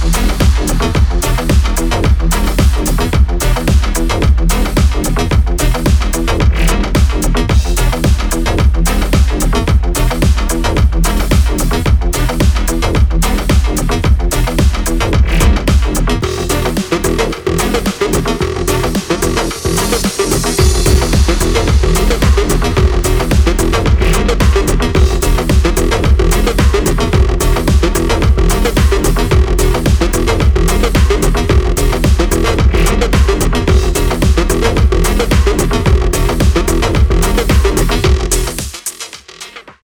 フフフフ。